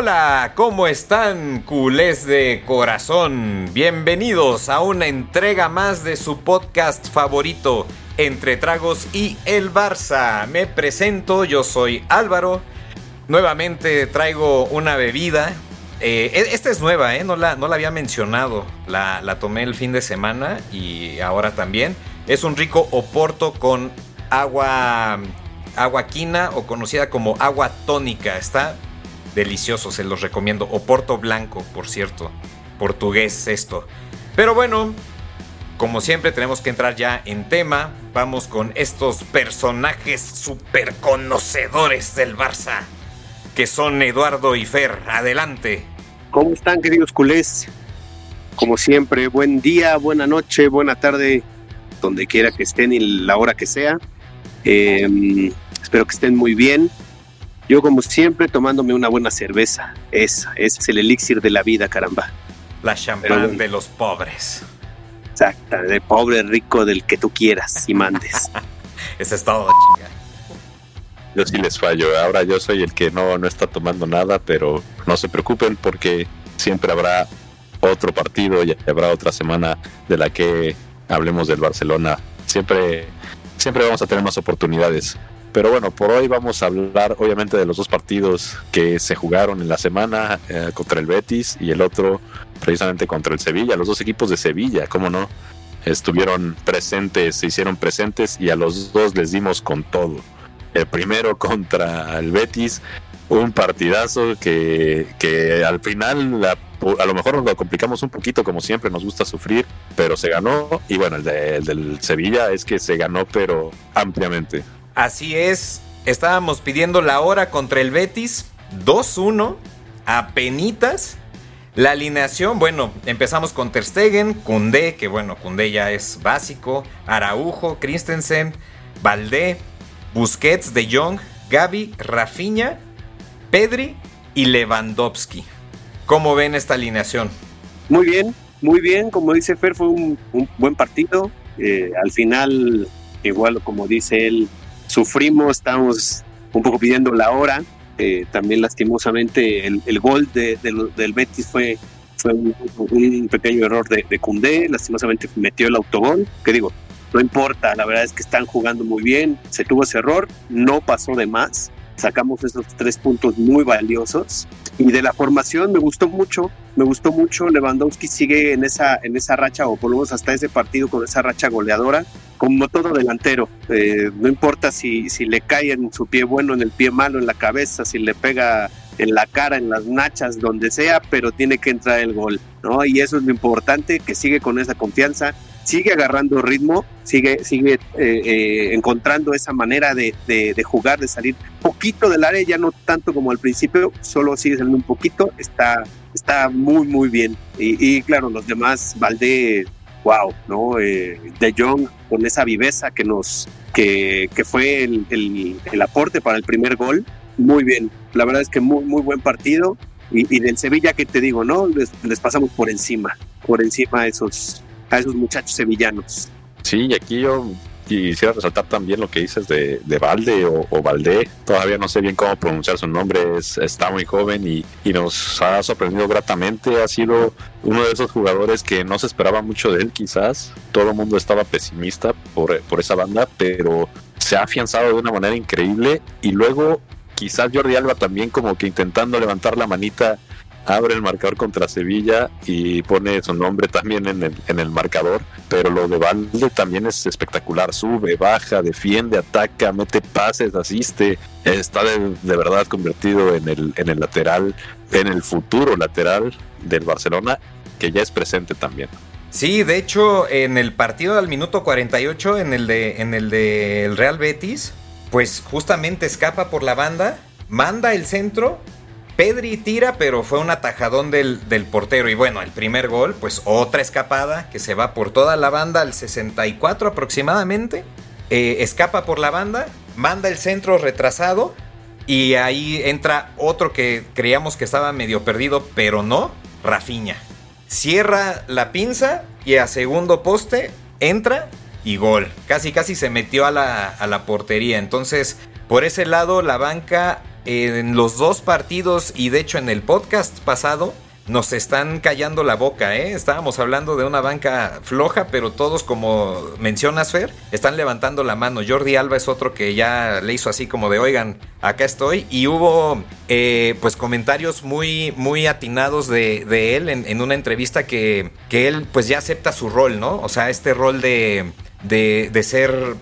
Hola, ¿cómo están, culés de corazón? Bienvenidos a una entrega más de su podcast favorito, Entre Tragos y el Barça. Me presento, yo soy Álvaro. Nuevamente traigo una bebida. Eh, e- esta es nueva, ¿eh? no, la, había mencionado. La, la tomé el fin de semana y ahora también. Es un rico oporto con agua, agua quina o conocida como agua tónica. Está delicioso, se los recomiendo. Oporto blanco, por cierto. Portugués esto. Pero bueno, como siempre tenemos que entrar ya en tema. Vamos con estos personajes super conocedores del Barça. Que son Eduardo y Fer. Adelante. ¿Cómo están, queridos culés? Como siempre, buen día, buena noche, buena tarde, donde quiera que estén y la hora que sea. Eh, espero que estén muy bien. Yo, como siempre, tomándome una buena cerveza. Esa, ese es el elixir de la vida, caramba. La champán bueno. de los pobres. Exacta, de pobre, rico, del que tú quieras y mandes. Ese es todo, chinga. Yo sí les fallo. Ahora yo soy el que no, no está tomando nada, pero no se preocupen porque siempre habrá otro partido y habrá otra semana de la que hablemos del Barcelona. Siempre, siempre vamos a tener más oportunidades. Pero bueno, por hoy vamos a hablar obviamente de los dos partidos que se jugaron en la semana eh, contra el Betis y el otro precisamente contra el Sevilla. Los dos equipos de Sevilla, ¿cómo no? Estuvieron presentes, se hicieron presentes y a los dos les dimos con todo el primero contra el Betis, un partidazo que, que al final la- a lo mejor nos lo complicamos un poquito como siempre, nos gusta sufrir, pero se ganó y bueno, el, de- el del Sevilla es que se ganó pero ampliamente. Así es, estábamos pidiendo la hora contra el Betis, 2-1, a penitas. La alineación, bueno, empezamos con Ter Stegen, Koundé, que bueno, Koundé ya es básico, Araujo, Christensen, Valdé, Busquets, De Jong, Gaby, Rafinha, Pedri y Lewandowski. ¿Cómo ven esta alineación? Muy bien, muy bien. Como dice Fer, fue un, un buen partido. Eh, al final, igual como dice él, sufrimos, estábamos un poco pidiendo la hora. Eh, también lastimosamente el, gol de- del Betis fue, fue un, pequeño error de, de Koundé. Lastimosamente metió el autogol. Que digo, no importa, la verdad es que están jugando muy bien. Se tuvo ese error, no pasó de más. Sacamos esos tres puntos muy valiosos. Y de la formación me gustó mucho, me gustó mucho. Lewandowski sigue en esa, en esa racha, o por lo menos hasta ese partido con esa racha goleadora, como todo delantero. Eh, no importa si, si le cae en su pie bueno, en el pie malo, en la cabeza, si le pega en la cara, en las nachas, donde sea, pero tiene que entrar el gol, ¿no? Y eso es lo importante, que sigue con esa confianza, sigue agarrando ritmo, sigue, sigue eh, eh, encontrando esa manera de, de- de jugar, de salir poquito del área, ya no tanto como al principio, solo sigue saliendo un poquito, está, está muy, muy bien. Y, y claro, los demás, Valdé, wow, ¿no? Eh, de Jong con esa viveza que nos, que, que fue el, el- el aporte para el primer gol, muy bien. La verdad es que muy, muy buen partido. Y, y del Sevilla, que te digo, ¿no? Les, les pasamos por encima, por encima a esos, a esos muchachos sevillanos. Sí, y aquí yo quisiera resaltar también lo que dices de, de Valde o, o, Valdé. Todavía no sé bien cómo pronunciar su nombre. Es, está muy joven y, y, nos ha sorprendido gratamente. Ha sido uno de esos jugadores que no se esperaba mucho de él, quizás. Todo el mundo estaba pesimista por, por esa banda, pero se ha afianzado de una manera increíble. Y luego, quizás Jordi Alba también, como que intentando levantar la manita abre el marcador contra Sevilla y pone su nombre también en el, en el marcador. Pero lo de Valde también es espectacular. Sube, baja, defiende, ataca, mete pases, asiste. Está de, de verdad convertido en el, en el lateral, en el futuro lateral del Barcelona, que ya es presente también. Sí, de hecho, en el partido del minuto 48, en el de en el de Real Betis, pues justamente escapa por la banda, manda el centro Pedri tira, pero fue un atajadón del, del, portero. Y bueno, el primer gol, pues otra escapada que se va por toda la banda al 64 aproximadamente. Eh, escapa por la banda, manda el centro retrasado. Y ahí entra otro que creíamos que estaba medio perdido, pero no, Rafiña. Cierra la pinza y a segundo poste entra y gol. Casi, casi se metió a la, a la portería. Entonces, por ese lado, la banca en los dos partidos y de hecho en el podcast pasado nos están callando la boca, ¿eh? Estábamos hablando de una banca floja, pero todos, como mencionas, Fer, están levantando la mano. Jordi Alba es otro que ya le hizo así como de, oigan, acá estoy. Y hubo, eh, pues, comentarios muy, muy atinados de, de él en, una entrevista que, que él, pues, ya acepta su rol, ¿no? O sea, este rol de, de, de ser,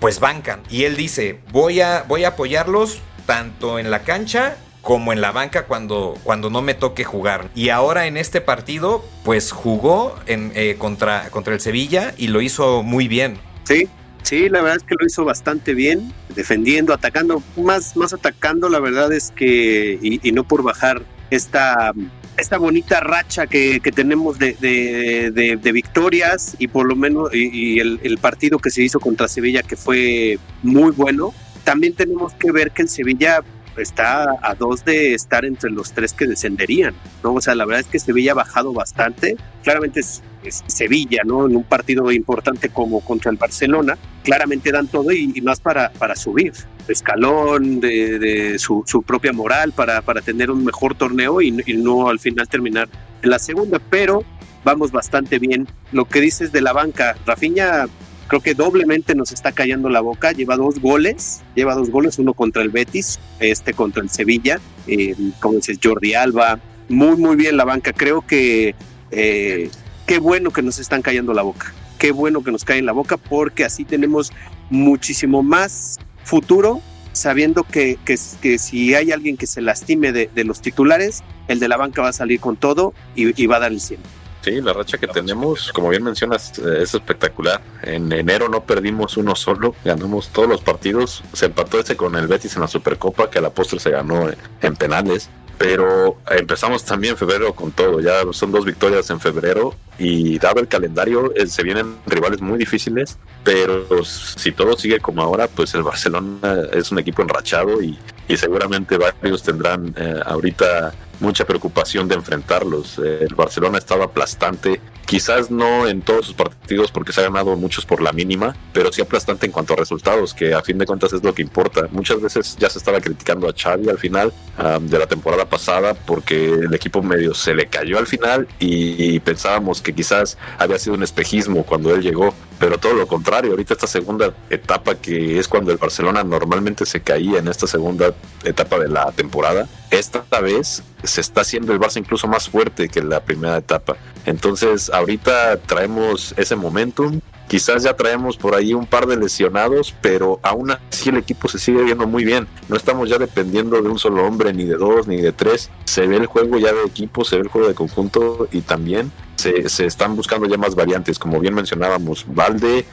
pues, banca. Y él dice, voy a, voy a apoyarlos tanto en la cancha como en la banca cuando, cuando no me toque jugar. Y ahora en este partido, pues jugó en, eh, contra, contra el Sevilla y lo hizo muy bien. Sí, sí, la verdad es que lo hizo bastante bien, defendiendo, atacando, más, más atacando, la verdad es que, y, no por bajar esta, esta bonita racha que, que tenemos de, de, victorias y por lo menos y, el partido que se hizo contra Sevilla que fue muy bueno también tenemos que ver que el Sevilla está a dos de estar entre los tres que descenderían, ¿no? O sea, la verdad es que Sevilla ha bajado bastante. Claramente es, Sevilla, ¿no? En un partido importante como contra el Barcelona, claramente dan todo y, más para, para subir. Escalón, de, su, propia moral, para, para tener un mejor torneo y, y no al final terminar en la segunda. Pero vamos bastante bien. Lo que dices de la banca, Rafinha creo que doblemente nos está callando la boca. Lleva dos goles, lleva dos goles, uno contra el Betis, este contra el Sevilla, eh, como dices, Jordi Alba. Muy, muy bien la banca. Creo que eh, qué bueno que nos están callando la boca. Qué bueno que nos caen la boca porque así tenemos muchísimo más futuro sabiendo que, que, si hay alguien que se lastime de, los titulares, el de la banca va a salir con todo y, y va a dar el 100. Sí, la racha que tenemos, como bien mencionas, es espectacular. En enero no perdimos uno solo, ganamos todos los partidos. Se empató ese con el Betis en la Supercopa, que a la postre se ganó en penales. Pero empezamos también febrero con todo. Ya son dos victorias en febrero y dado el calendario, se vienen rivales muy difíciles. Pero si todo sigue como ahora, pues el Barcelona es un equipo enrachado y, y seguramente varios tendrán eh, ahorita mucha preocupación de enfrentarlos. El Barcelona estaba aplastante, quizás no en todos sus partidos porque se ha ganado muchos por la mínima, pero sí aplastante en cuanto a resultados, que a fin de cuentas es lo que importa. Muchas veces ya se estaba criticando a Xavi al final de la temporada pasada porque el equipo medio se le cayó al final y pensábamos que quizás había sido un espejismo cuando él llegó, pero todo lo contrario, ahorita esta segunda etapa que es cuando el Barcelona normalmente se caía en esta segunda etapa de la temporada, esta vez se está haciendo el Barça incluso más fuerte que la primera etapa. Entonces, ahorita traemos ese momentum. Quizás ya traemos por ahí un par de lesionados, pero aún así el equipo se sigue viendo muy bien. No estamos ya dependiendo de un solo hombre, ni de dos, ni de tres. Se ve el juego ya de equipo, se ve el juego de conjunto y también se, se están buscando ya más variantes. Como bien mencionábamos, Valde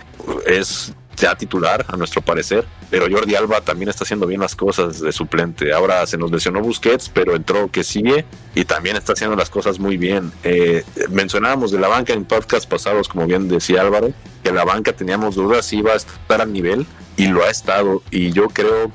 es ya titular, a nuestro parecer, pero Jordi Alba también está haciendo bien las cosas de suplente. Ahora se nos lesionó Busquets, pero entró que sigue y también está haciendo las cosas muy bien. Eh, mencionábamos de la banca en podcast pasados, como bien decía Álvaro, que la banca teníamos dudas si iba a estar al nivel y lo ha estado. Y yo creo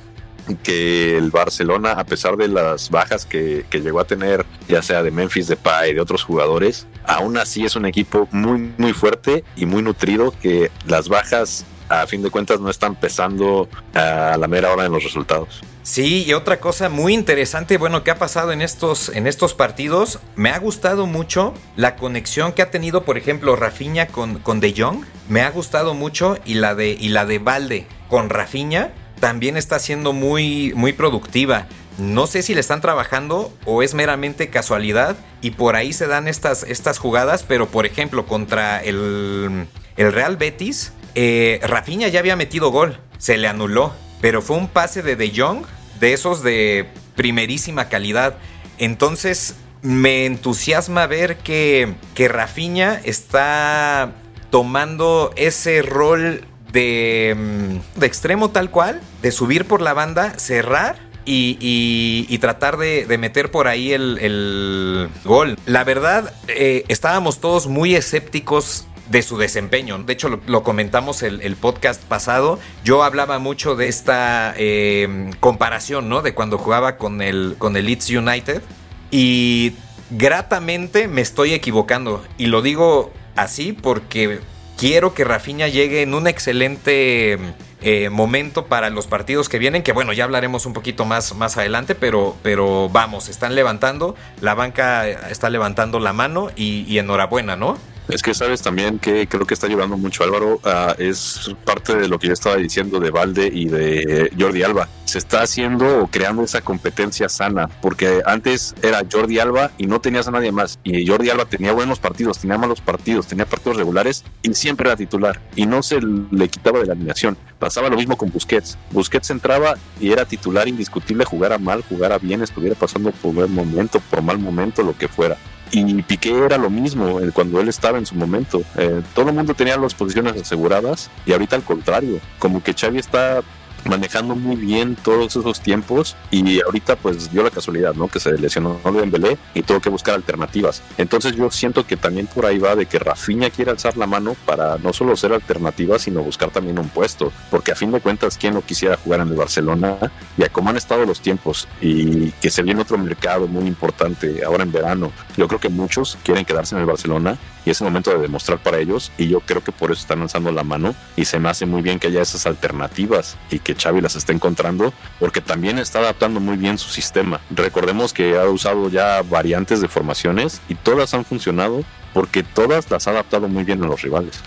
que el Barcelona, a pesar de las bajas que, que llegó a tener, ya sea de Memphis, de Pay, de otros jugadores, aún así es un equipo muy, muy fuerte y muy nutrido que las bajas a fin de cuentas no están pesando a la mera hora en los resultados. Sí, y otra cosa muy interesante, bueno, que ha pasado en estos, en estos partidos, me ha gustado mucho la conexión que ha tenido, por ejemplo, Rafinha con, con De Jong, me ha gustado mucho, y la de, y la de Valde con Rafinha también está siendo muy, muy productiva. No sé si le están trabajando o es meramente casualidad y por ahí se dan estas, estas jugadas, pero por ejemplo contra el, el Real Betis, eh, Rafinha ya había metido gol, se le anuló, pero fue un pase de De Jong, de esos de primerísima calidad. Entonces me entusiasma ver que, que Rafinha está tomando ese rol de, mm, de extremo tal cual, de subir por la banda, cerrar y, tratar de, meter por ahí el, gol. La verdad, eh, estábamos todos muy escépticos de su desempeño. De hecho, lo, comentamos el, el, podcast pasado. Yo hablaba mucho de esta eh, comparación, ¿no? De cuando jugaba con el, con el Leeds United. Y gratamente me estoy equivocando. Y lo digo así porque quiero que Rafinha llegue en un excelente eh, momento para los partidos que vienen, que bueno, ya hablaremos un poquito más, más adelante, pero, pero vamos, están levantando, la banca está levantando la mano y enhorabuena, ¿no? Es que sabes también que creo que está ayudando mucho Álvaro, es parte de lo que yo estaba diciendo de Valde y de Jordi Alba. Se está haciendo o creando esa competencia sana, porque antes era Jordi Alba y no tenías a nadie más. Y Jordi Alba tenía buenos partidos, tenía malos partidos, tenía partidos regulares y siempre era titular. Y no se le quitaba de la alineación. Pasaba lo mismo con Busquets. Busquets entraba y era titular indiscutible, jugara mal, jugara bien, estuviera pasando por buen momento, por mal momento, lo que fuera. Y Piqué era lo mismo eh, cuando él estaba en su momento. Eh, todo el mundo tenía las posiciones aseguradas y ahorita al contrario, como que Xavi está manejando muy bien todos esos tiempos y ahorita pues dio la casualidad, ¿no? Que se lesionó Dembélé y tuvo que buscar alternativas. Entonces yo siento que también por ahí va de que Rafinha quiere alzar la mano para no solo ser alternativa, sino buscar también un puesto, porque a fin de cuentas quién no quisiera jugar en el Barcelona y a cómo han estado los tiempos y que se viene otro mercado muy importante ahora en verano. Yo creo que muchos quieren quedarse en el Barcelona y es el momento de demostrar para ellos y yo creo que por eso están lanzando la mano y se me hace muy bien que haya esas alternativas y que Xavi las está encontrando porque también está adaptando muy bien su sistema. Recordemos que ha usado ya variantes de formaciones y todas han funcionado porque todas las ha adaptado muy bien a los rivales.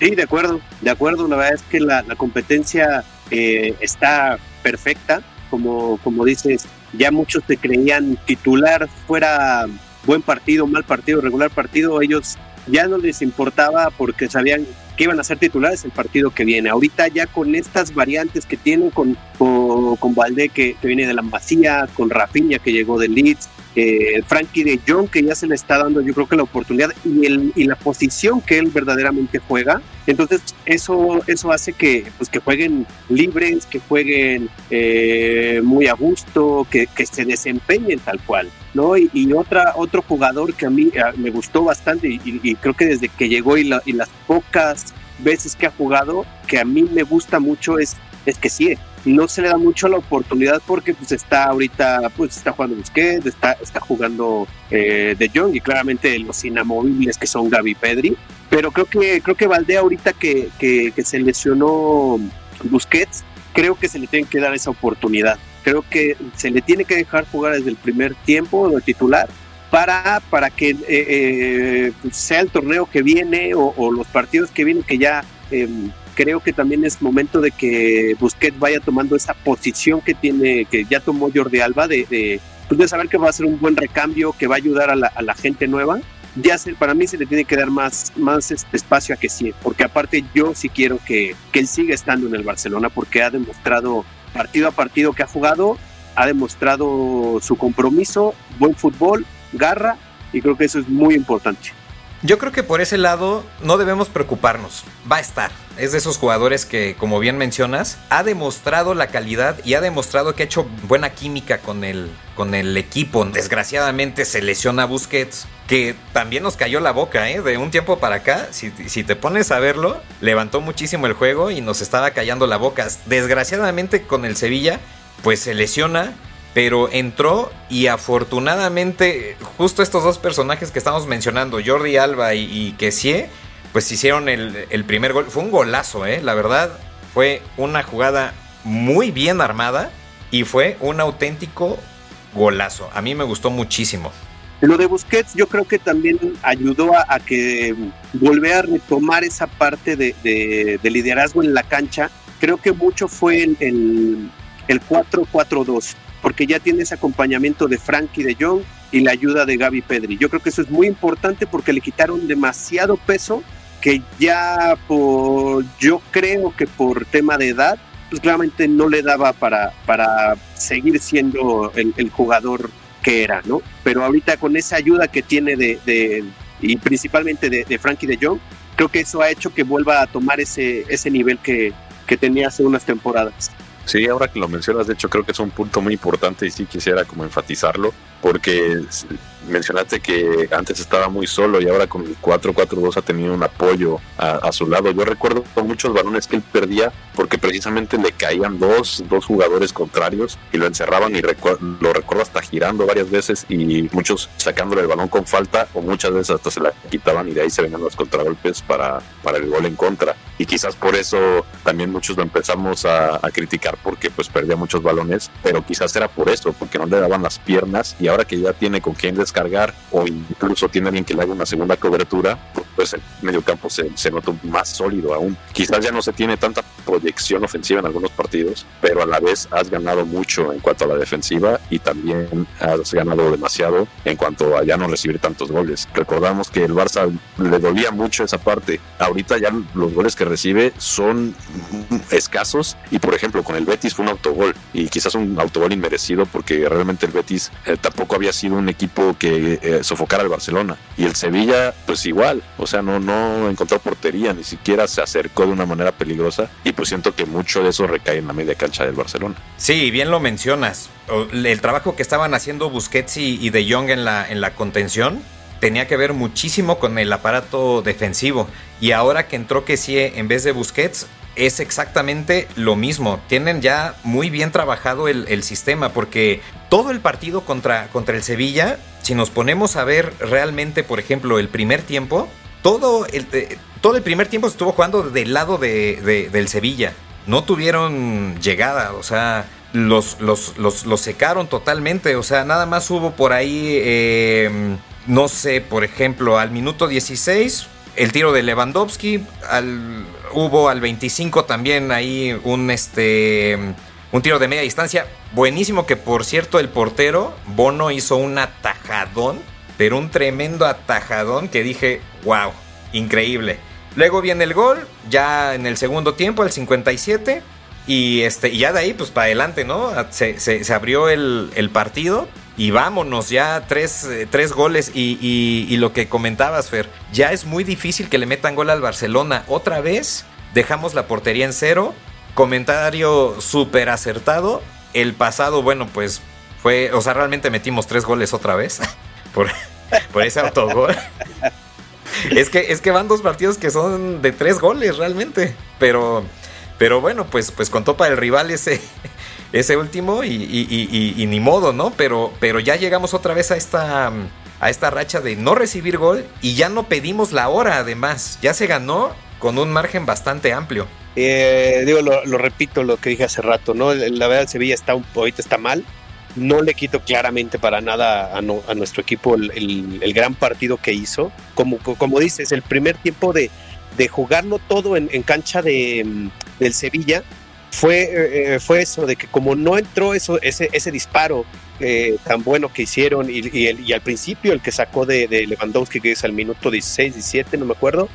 Sí, de acuerdo, de acuerdo. La verdad es que la, competencia eh, está perfecta. Como, como dices, ya muchos se creían titular fuera buen partido, mal partido, regular partido. Ellos ya no les importaba porque sabían que iban a ser titulares el partido que viene. Ahorita ya con estas variantes que tienen, con, con, con Valdé que, viene de la Masía, con Rafinha que llegó del Leeds, eh, Frankie de Jong, que ya se le está dando, yo creo que la oportunidad y, el, y la posición que él verdaderamente juega. Entonces, eso, eso hace que, pues, que jueguen libres, que jueguen eh, muy a gusto, que, que, se desempeñen tal cual. ¿no? Y, otra, otro jugador que a mí me gustó bastante y, y, creo que desde que llegó y, la, y las pocas veces que ha jugado, que a mí me gusta mucho es, es que sí, no se le da mucho la oportunidad porque pues está ahorita, pues está jugando Busquets, está, está jugando eh, De Jong y claramente los inamovibles que son Gaby Pedri, pero creo que, creo que Valdea ahorita que, que, se lesionó Busquets, creo que se le tiene que dar esa oportunidad. Creo que se le tiene que dejar jugar desde el primer tiempo de titular para, para que eh, eh, sea el torneo que viene o, los partidos que vienen que ya eh, creo que también es momento de que Busquets vaya tomando esa posición que tiene, que ya tomó Jordi Alba, de, de, pues saber que va a ser un buen recambio, que va a ayudar a la, a la gente nueva. Ya se, para mí se le tiene que dar más, más este espacio a que sí, porque aparte yo sí quiero que, que él siga estando en el Barcelona, porque ha demostrado partido a partido que ha jugado, ha demostrado su compromiso, buen fútbol, garra, y creo que eso es muy importante. Yo creo que por ese lado no debemos preocuparnos. Va a estar. Es de esos jugadores que, como bien mencionas, ha demostrado la calidad y ha demostrado que ha hecho buena química con el, con el equipo. Desgraciadamente se lesiona Busquets, que también nos cayó la boca, ¿eh? De un tiempo para acá, si, si te pones a verlo, levantó muchísimo el juego y nos estaba callando la boca. Desgraciadamente con el Sevilla, pues se lesiona pero entró y afortunadamente justo estos dos personajes que estamos mencionando, Jordi Alba y, y pues hicieron el, el, primer gol. Fue un golazo, ¿eh? La verdad, Fue una jugada muy bien armada y fue un auténtico golazo. A mí me gustó muchísimo. Lo de Busquets yo creo que también ayudó a, que volviera a retomar esa parte de, liderazgo en la cancha. Creo que mucho fue el, el, el 4-4-2, porque ya tiene ese acompañamiento de Frankie de Jong y la ayuda de Gaby Pedri. Yo creo que eso es muy importante porque le quitaron demasiado peso que ya por, yo creo que por tema de edad, pues claramente no le daba para, para seguir siendo el, jugador que era, ¿no? Pero ahorita con esa ayuda que tiene de, y principalmente de, de, Frankie de Jong, creo que eso ha hecho que vuelva a tomar ese, ese nivel que, que tenía hace unas temporadas. Sí, ahora que lo mencionas, de hecho creo que es un punto muy importante y sí quisiera como enfatizarlo, porque mencionaste que antes estaba muy solo y ahora con el 4-4-2 ha tenido un apoyo a, su lado. Yo recuerdo muchos balones que él perdía porque precisamente le caían dos, dos jugadores contrarios y lo encerraban y lo recuerdo hasta girando varias veces y muchos sacándole el balón con falta o muchas veces hasta se la quitaban y de ahí se venían los contragolpes para, para el gol en contra. Y quizás por eso también muchos lo empezamos a, a criticar porque pues perdía muchos balones, pero quizás era por eso, porque no le daban las piernas y ahora que ya tiene con quién descargar o incluso tiene alguien que le haga una segunda cobertura, pues el medio campo se, se nota más sólido aún. Quizás ya no se tiene tanta proyección ofensiva en algunos partidos, pero a la vez has ganado mucho en cuanto a la defensiva y también has ganado demasiado en cuanto a ya no recibir tantos goles. Recordamos que el Barça le dolía mucho esa parte. Ahorita ya los goles que recibe son escasos y por ejemplo con el Betis fue un autogol y quizás un autogol inmerecido porque realmente el Betis eh, tampoco había sido un equipo que eh, sofocara al Barcelona. Y el Sevilla, pues igual, o sea, no, no encontró portería, ni siquiera se acercó de una manera peligrosa. Y pues siento que mucho de eso recae en la media cancha del Barcelona. Sí, bien lo mencionas. El trabajo que estaban haciendo Busquets y De Jong en la, en la contención tenía que ver muchísimo con el aparato defensivo. Y ahora que entró sí en vez de Busquets, es exactamente lo mismo. Tienen ya muy bien trabajado el, sistema porque todo el partido contra, contra el Sevilla, si nos ponemos a ver realmente, por ejemplo, el primer tiempo, todo el, eh, todo el primer tiempo estuvo jugando del lado de, del Sevilla. No tuvieron llegada, o sea, los, los, los, secaron totalmente. O sea, nada más hubo por ahí, em, no sé, por ejemplo, al minuto 16, el tiro de Lewandowski, al Hubo al 25 también ahí un este un tiro de media distancia buenísimo que por cierto el portero Bono hizo un atajadón, pero un tremendo atajadón que dije, "Wow, increíble." Luego viene el gol, ya en el segundo tiempo, el 57. Y, este, y ya de ahí, pues para adelante, ¿no? Se, abrió el, partido y vámonos, ya tres, eh, tres goles. Y, y, lo que comentabas, Fer, ya es muy difícil que le metan gol al Barcelona. Otra vez dejamos la portería en cero. Comentario súper acertado. El pasado, bueno, pues fue, o sea, realmente metimos tres goles otra vez por, por ese autogol. es que, es que van dos partidos que son de tres goles realmente. Pero pero bueno, pues, pues contó para el rival ese, ese último y, ni modo, ¿no? Pero, pero ya llegamos otra vez a esta, a esta racha de no recibir gol y ya no pedimos la hora además. Ya se ganó con un margen bastante amplio. Eh, digo, lo, repito lo que dije hace rato, ¿no? La verdad, el Sevilla está un, ahorita está mal. No le quito claramente para nada a, nuestro equipo el, gran partido que hizo. Como, como dices, el primer tiempo de, de jugarlo todo en, cancha de, del Sevilla fue, eh, fue eso, de que como no entró eso, ese, ese disparo eh, tan bueno que hicieron y, y, al principio el que sacó de, Lewandowski, que es al minuto 16, 17, no me acuerdo,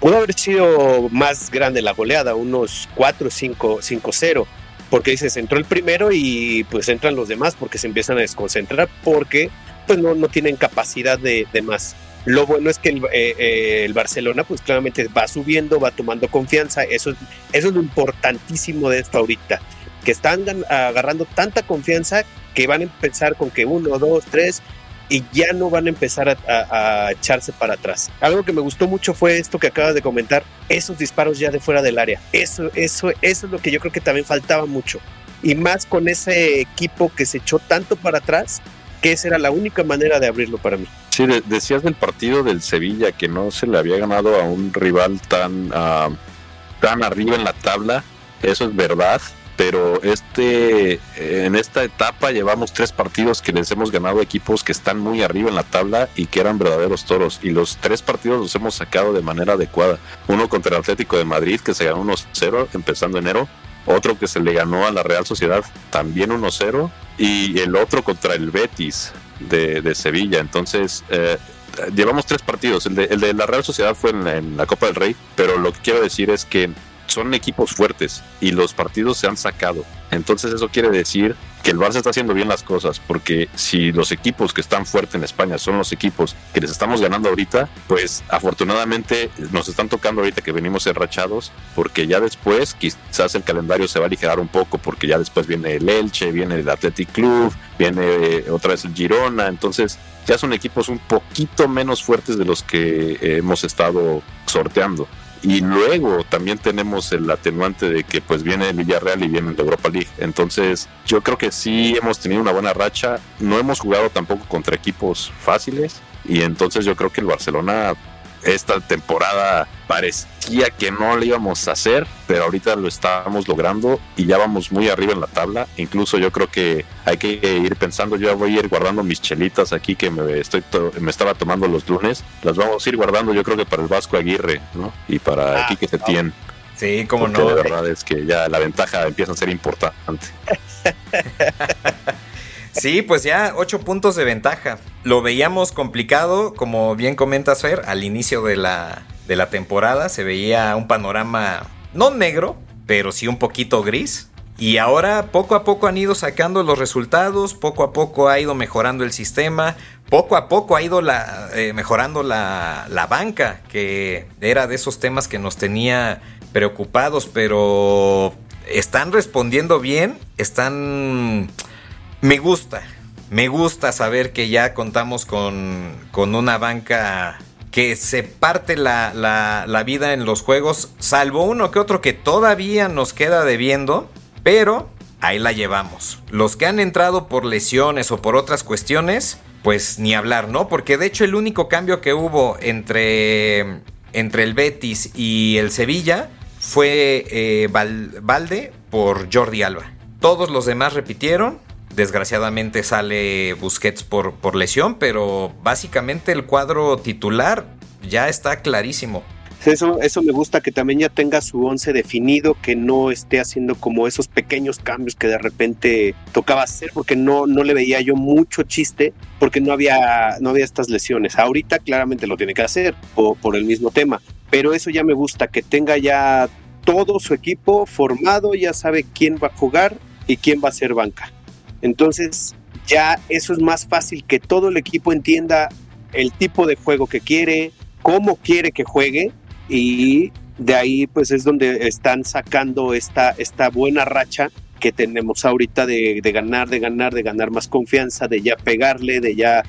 pudo haber sido más grande la goleada, unos 4, 5, 5-0, porque dices, entró el primero y pues entran los demás porque se empiezan a desconcentrar porque pues no, no tienen capacidad de, de más. Lo bueno es que el, eh, eh, el, Barcelona, pues claramente va subiendo, va tomando confianza. Eso, eso es lo importantísimo de esto ahorita. Que están agarrando tanta confianza que van a empezar con que uno, dos, tres, y ya no van a empezar a, echarse para atrás. Algo que me gustó mucho fue esto que acabas de comentar, esos disparos ya de fuera del área. Eso, eso, eso es lo que yo creo que también faltaba mucho. Y más con ese equipo que se echó tanto para atrás, que esa era la única manera de abrirlo para mí. Sí, decías del partido del Sevilla que no se le había ganado a un rival tan, ah, tan arriba en la tabla. eso es verdad, pero este en esta etapa llevamos tres partidos que les hemos ganado equipos que están muy arriba en la tabla y que eran verdaderos toros y los tres partidos los hemos sacado de manera adecuada. Uno contra el Atlético de Madrid que se ganó 1-0 empezando enero, otro que se le ganó a la Real Sociedad también 1-0 y el otro contra el Betis de, Sevilla. Entonces, eh, llevamos tres partidos. El de, la Real Sociedad fue en la Copa del Rey, pero lo que quiero decir es que son equipos fuertes y los partidos se han sacado. Entonces eso quiere decir que el Barça está haciendo bien las cosas, porque si los equipos que están fuertes en España son los equipos que les estamos ganando ahorita, pues afortunadamente nos están tocando ahorita que venimos enrachados, porque ya después quizás el calendario se va a aligerar un poco, porque ya después viene el Elche, viene el Athletic Club, viene eh, otra vez el Girona, entonces ya son equipos un poquito menos fuertes de los que hemos estado sorteando. Y luego también tenemos el atenuante de que pues viene Villarreal y viene el Europa League. Entonces yo creo que sí hemos tenido una buena racha. No hemos jugado tampoco contra equipos fáciles. Y entonces yo creo que el Barcelona esta temporada parecía que no lo íbamos a hacer, pero ahorita lo estamos logrando y ya vamos muy arriba en la tabla. Incluso yo creo que hay que ir pensando, yo voy a ir guardando mis chelitas aquí que me, estoy me estaba tomando los lunes, las vamos a ir guardando yo creo que para el Vasco Aguirre ¿no? y para aquí que se tiene. Sí, como no. La verdad es que ya la ventaja empieza a ser importante. Sí, pues ya ocho puntos de ventaja. Lo veíamos complicado, como bien comentas Fer, al inicio de la, de la temporada se veía un panorama no negro, pero sí un poquito gris. Y ahora poco a poco han ido sacando los resultados, poco a poco ha ido mejorando el sistema, poco a poco ha ido la, eh, mejorando la, la banca, que era de esos temas que nos tenía preocupados, pero están respondiendo bien, están me gusta, me gusta saber que ya contamos con, con una banca que se parte la, la, vida en los juegos, salvo uno que otro que todavía nos queda debiendo, pero ahí la llevamos. Los que han entrado por lesiones o por otras cuestiones, pues ni hablar, ¿no? Porque de hecho el único cambio que hubo entre, entre el Betis y el Sevilla fue eh, Valde por Jordi Alba. Todos los demás repitieron Desgraciadamente sale Busquets por, por lesión, pero básicamente el cuadro titular ya está clarísimo. Eso, eso me gusta que también ya tenga su once definido, que no esté haciendo como esos pequeños cambios que de repente tocaba hacer, porque no, no le veía yo mucho chiste, porque no había, no había estas lesiones. Ahorita claramente lo tiene que hacer por, por el mismo tema, pero eso ya me gusta, que tenga ya todo su equipo formado, ya sabe quién va a jugar y quién va a ser banca. Entonces ya eso es más fácil que todo el equipo entienda el tipo de juego que quiere, cómo quiere que juegue y de ahí pues es donde están sacando esta, esta buena racha que tenemos ahorita de, ganar, de ganar, de ganar más confianza, de ya pegarle, de ya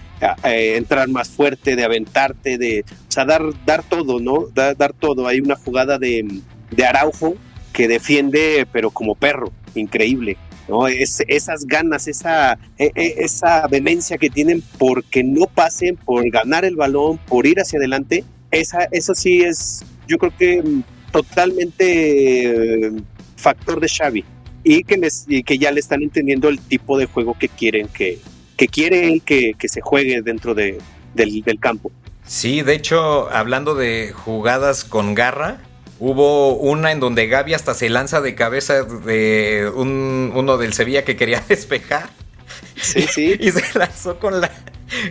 entrar más fuerte, de aventarte, de, o sea, dar, dar todo, ¿no? Dar, dar todo. Hay una jugada de, de Araujo que defiende, pero como perro, increíble. ¿No? Es, esas ganas, esa, e, e, esa vehemencia que tienen porque no pasen, por ganar el balón, por ir hacia adelante, esa, eso sí es, yo creo que totalmente eh, factor de Xavi y que, que ya le están entendiendo el tipo de juego que quieren que, que quieren que, que se juegue dentro de, del, del campo. Sí, de hecho, hablando de jugadas con garra, Hubo una en donde Gaby hasta se lanza de cabeza de uno del Sevilla que quería despejar. Sí, sí. y se lanzó con la,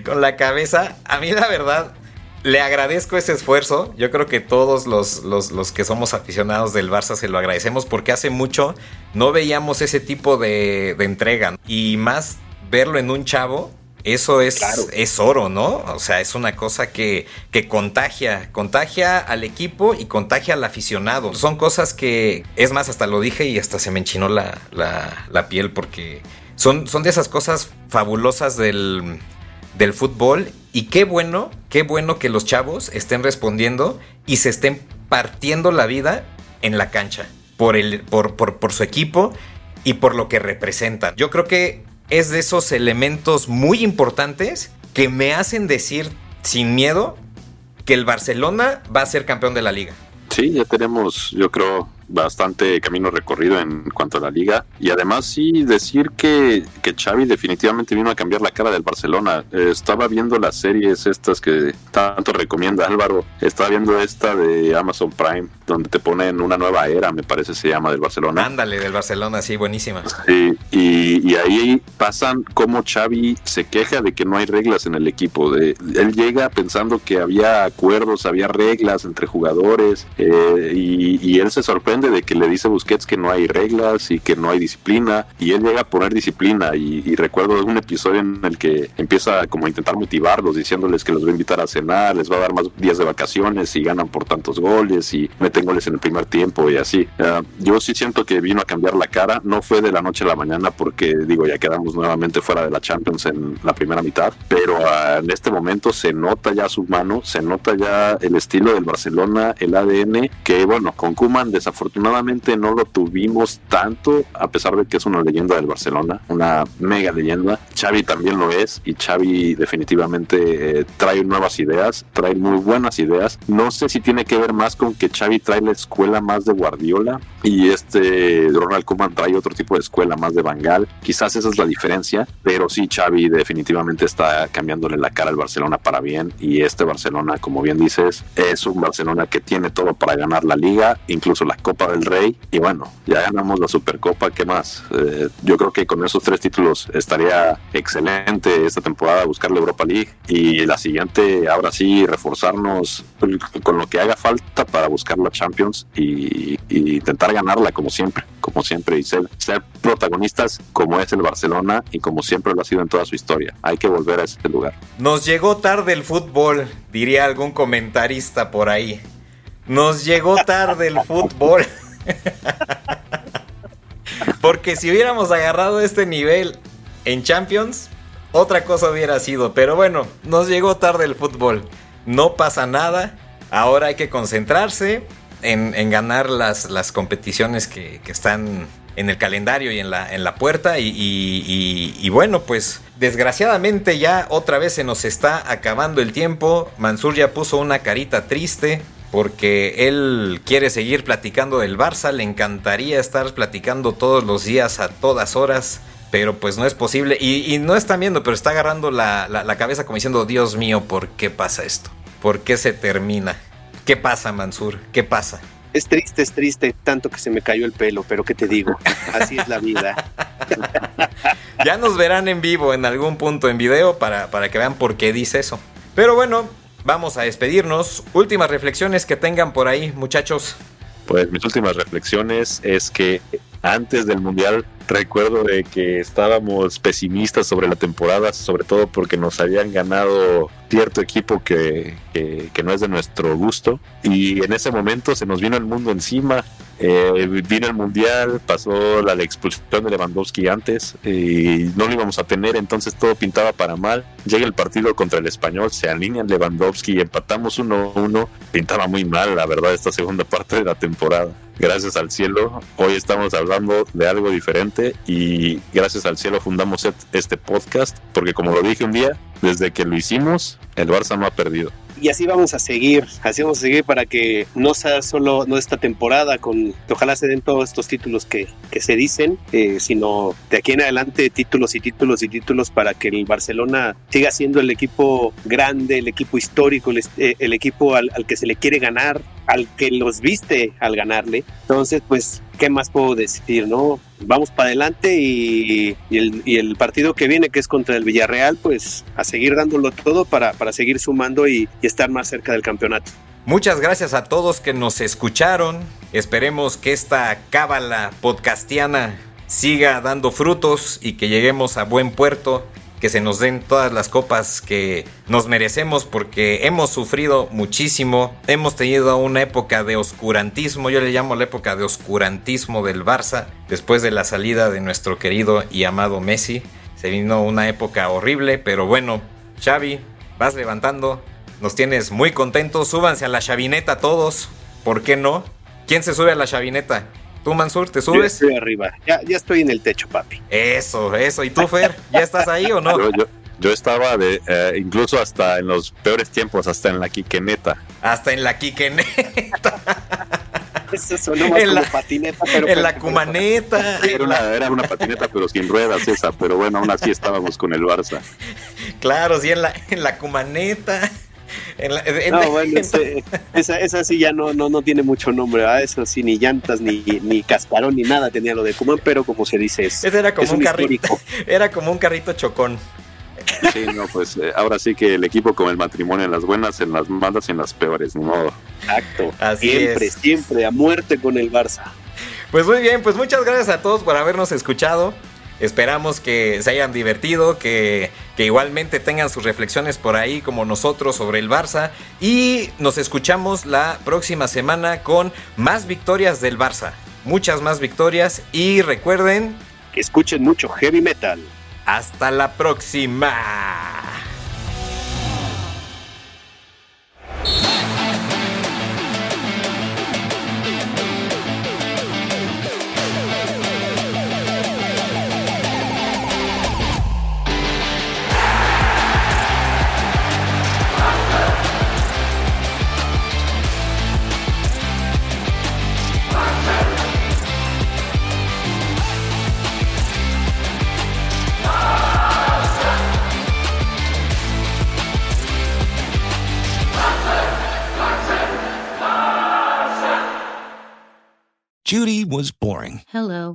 con la cabeza. A mí la verdad, le agradezco ese esfuerzo. Yo creo que todos los, los, que somos aficionados del Barça se lo agradecemos porque hace mucho no veíamos ese tipo de, de entrega. Y más verlo en un chavo eso es, es oro, ¿no? O sea, es una cosa que, que contagia, contagia al equipo y contagia al aficionado. Son cosas que, es más, hasta lo dije y hasta se me enchinó la, la, piel porque son, son de esas cosas fabulosas del, del fútbol y qué bueno, qué bueno que los chavos estén respondiendo y se estén partiendo la vida en la cancha por, el, por, por, por su equipo y por lo que representan. Yo creo que es de esos elementos muy importantes que me hacen decir sin miedo que el Barcelona va a ser campeón de la liga. Sí, ya tenemos, yo creo, bastante camino recorrido en cuanto a la liga. Y además sí decir que, que Xavi definitivamente vino a cambiar la cara del Barcelona. Eh, estaba viendo las series estas que tanto recomienda Álvaro. Estaba viendo esta de Amazon Prime, donde te ponen una nueva era, me parece se llama, del Barcelona. Ándale, del Barcelona, sí, buenísima. Sí, y, y ahí pasan como Xavi se queja de que no hay reglas en el equipo. De, él llega pensando que había acuerdos, había reglas entre jugadores, eh, y, y él se sorprende de que le dice Busquets que no hay reglas y que no hay disciplina, y él llega a poner disciplina. Y, y recuerdo un episodio en el que empieza como a intentar motivarlos, diciéndoles que los va a invitar a cenar, les va a dar más días de vacaciones y ganan por tantos goles y meten goles en el primer tiempo y así. Uh, yo sí siento que vino a cambiar la cara, no fue de la noche a la mañana porque digo, ya quedamos nuevamente fuera de la Champions en la primera mitad, pero uh, en este momento se nota ya su mano, se nota ya el estilo del Barcelona, el ADN, que bueno, con Kuman desafortunadamente no lo tuvimos tanto, a pesar de que es una leyenda del Barcelona, una mega leyenda. Xavi también lo es y Xavi definitivamente eh, trae nuevas ideas, trae muy buenas ideas. No sé si tiene que ver más con que Xavi trae la escuela más de Guardiola y este Ronald Koeman trae otro tipo de escuela más de Bangal. Quizás esa es la diferencia, pero sí Xavi definitivamente está cambiándole la cara al Barcelona para bien y este Barcelona, como bien dices, es un Barcelona que tiene todo para ganar la liga, incluso la Copa del Rey y bueno, ya ganamos la Supercopa, ¿qué más? Eh, yo creo que con esos tres títulos estaría excelente esta temporada buscar la Europa League y la siguiente ahora sí reforzarnos con lo que haga falta para buscar la Champions y, y intentar ganarla como siempre, como siempre y ser, ser protagonistas como es el Barcelona y como siempre lo ha sido en toda su historia. Hay que volver a ese lugar. Nos llegó tarde el fútbol, diría algún comentarista por ahí. Nos llegó tarde el fútbol. Porque si hubiéramos agarrado este nivel en Champions, otra cosa hubiera sido. Pero bueno, nos llegó tarde el fútbol. No pasa nada. Ahora hay que concentrarse en, ganar las, las competiciones que, están en el calendario y en la, en la puerta. Y, bueno, pues desgraciadamente ya otra vez se nos está acabando el tiempo. Mansur ya puso una carita triste. Porque él quiere seguir platicando del Barça, le encantaría estar platicando todos los días a todas horas pero pues no es posible. Y, y, no están viendo, pero está agarrando la, la, la, cabeza como diciendo, Dios mío, ¿por qué pasa esto? ¿Por qué se termina? ¿Qué pasa, Mansur? ¿Qué pasa? Es triste, es triste, tanto que se me cayó el pelo, pero ¿qué te digo? Así es la vida. ya nos verán en vivo en algún punto en video para, para que vean por qué dice eso. Pero bueno, vamos a despedirnos. Últimas reflexiones que tengan por ahí, muchachos. Pues mis últimas reflexiones es que antes del Mundial recuerdo de que estábamos pesimistas sobre la temporada, sobre todo porque nos habían ganado cierto equipo que, que, que, no es de nuestro gusto. Y en ese momento se nos vino el mundo encima. Eh, vino el mundial, pasó la, expulsión de Lewandowski antes y no lo íbamos a tener, entonces todo pintaba para mal. Llega el partido contra el español, se alinean Lewandowski y empatamos 1-1. Pintaba muy mal, la verdad, esta segunda parte de la temporada. Gracias al cielo, hoy estamos hablando de algo diferente y gracias al cielo fundamos este podcast porque como lo dije un día, desde que lo hicimos, el Barça no ha perdido y así vamos a seguir, así vamos a seguir para que no sea solo no esta temporada, con ojalá se den todos estos títulos que, que se dicen, eh, sino de aquí en adelante títulos y títulos y títulos para que el Barcelona siga siendo el equipo grande, el equipo histórico, el, eh, el equipo al, al que se le quiere ganar, al que los viste al ganarle. Entonces, pues, ¿qué más puedo decir, no? Vamos para adelante y, el, partido que viene, que es contra el Villarreal, pues a seguir dándolo todo para, para seguir sumando y estar más cerca del campeonato. Muchas gracias a todos que nos escucharon. Esperemos que esta cábala podcastiana siga dando frutos y que lleguemos a buen puerto que se nos den todas las copas que nos merecemos porque hemos sufrido muchísimo, hemos tenido una época de oscurantismo, yo le llamo la época de oscurantismo del Barça, después de la salida de nuestro querido y amado Messi, se vino una época horrible, pero bueno, Xavi, vas levantando, nos tienes muy contentos, súbanse a la chavineta todos, ¿por qué no? ¿Quién se sube a la chavineta? ¿Tú, Mansur, te subes? Yo estoy arriba. Ya, ya estoy en el techo, papi. Eso, eso. ¿Y tú, Fer? ¿Ya estás ahí o no? Yo, yo, yo estaba de, eh, incluso hasta en los peores tiempos, hasta en la quiqueneta. Hasta en la quiqueneta. Eso sonó más En como la- patineta, pero en la cumaneta. Era una, era una patineta, pero sin ruedas esa. Pero bueno, aún así estábamos con el Barça. Claro, sí, en la, en la cumaneta. En la- en- No, bueno, ese- esa, esa sí ya no, no, no tiene mucho nombre, ¿verdad? Eso sí, ni llantas, ni, ni cascarón, ni nada tenía lo de Kuman, pero como se dice, es, ese era como es un, un carrito. Era como un carrito chocón. Sí, no, pues eh, ahora sí que el equipo como el matrimonio, en las buenas, en las malas y en las peores, ni modo. Exacto. Así siempre, es. siempre, a muerte con el Barça. Pues muy bien, pues muchas gracias a todos por habernos escuchado. Esperamos que se hayan divertido, que, que igualmente tengan sus reflexiones por ahí como nosotros sobre el Barça. Y nos escuchamos la próxima semana con más victorias del Barça. Muchas más victorias. Y recuerden, Que escuchen mucho heavy metal. hasta la próxima.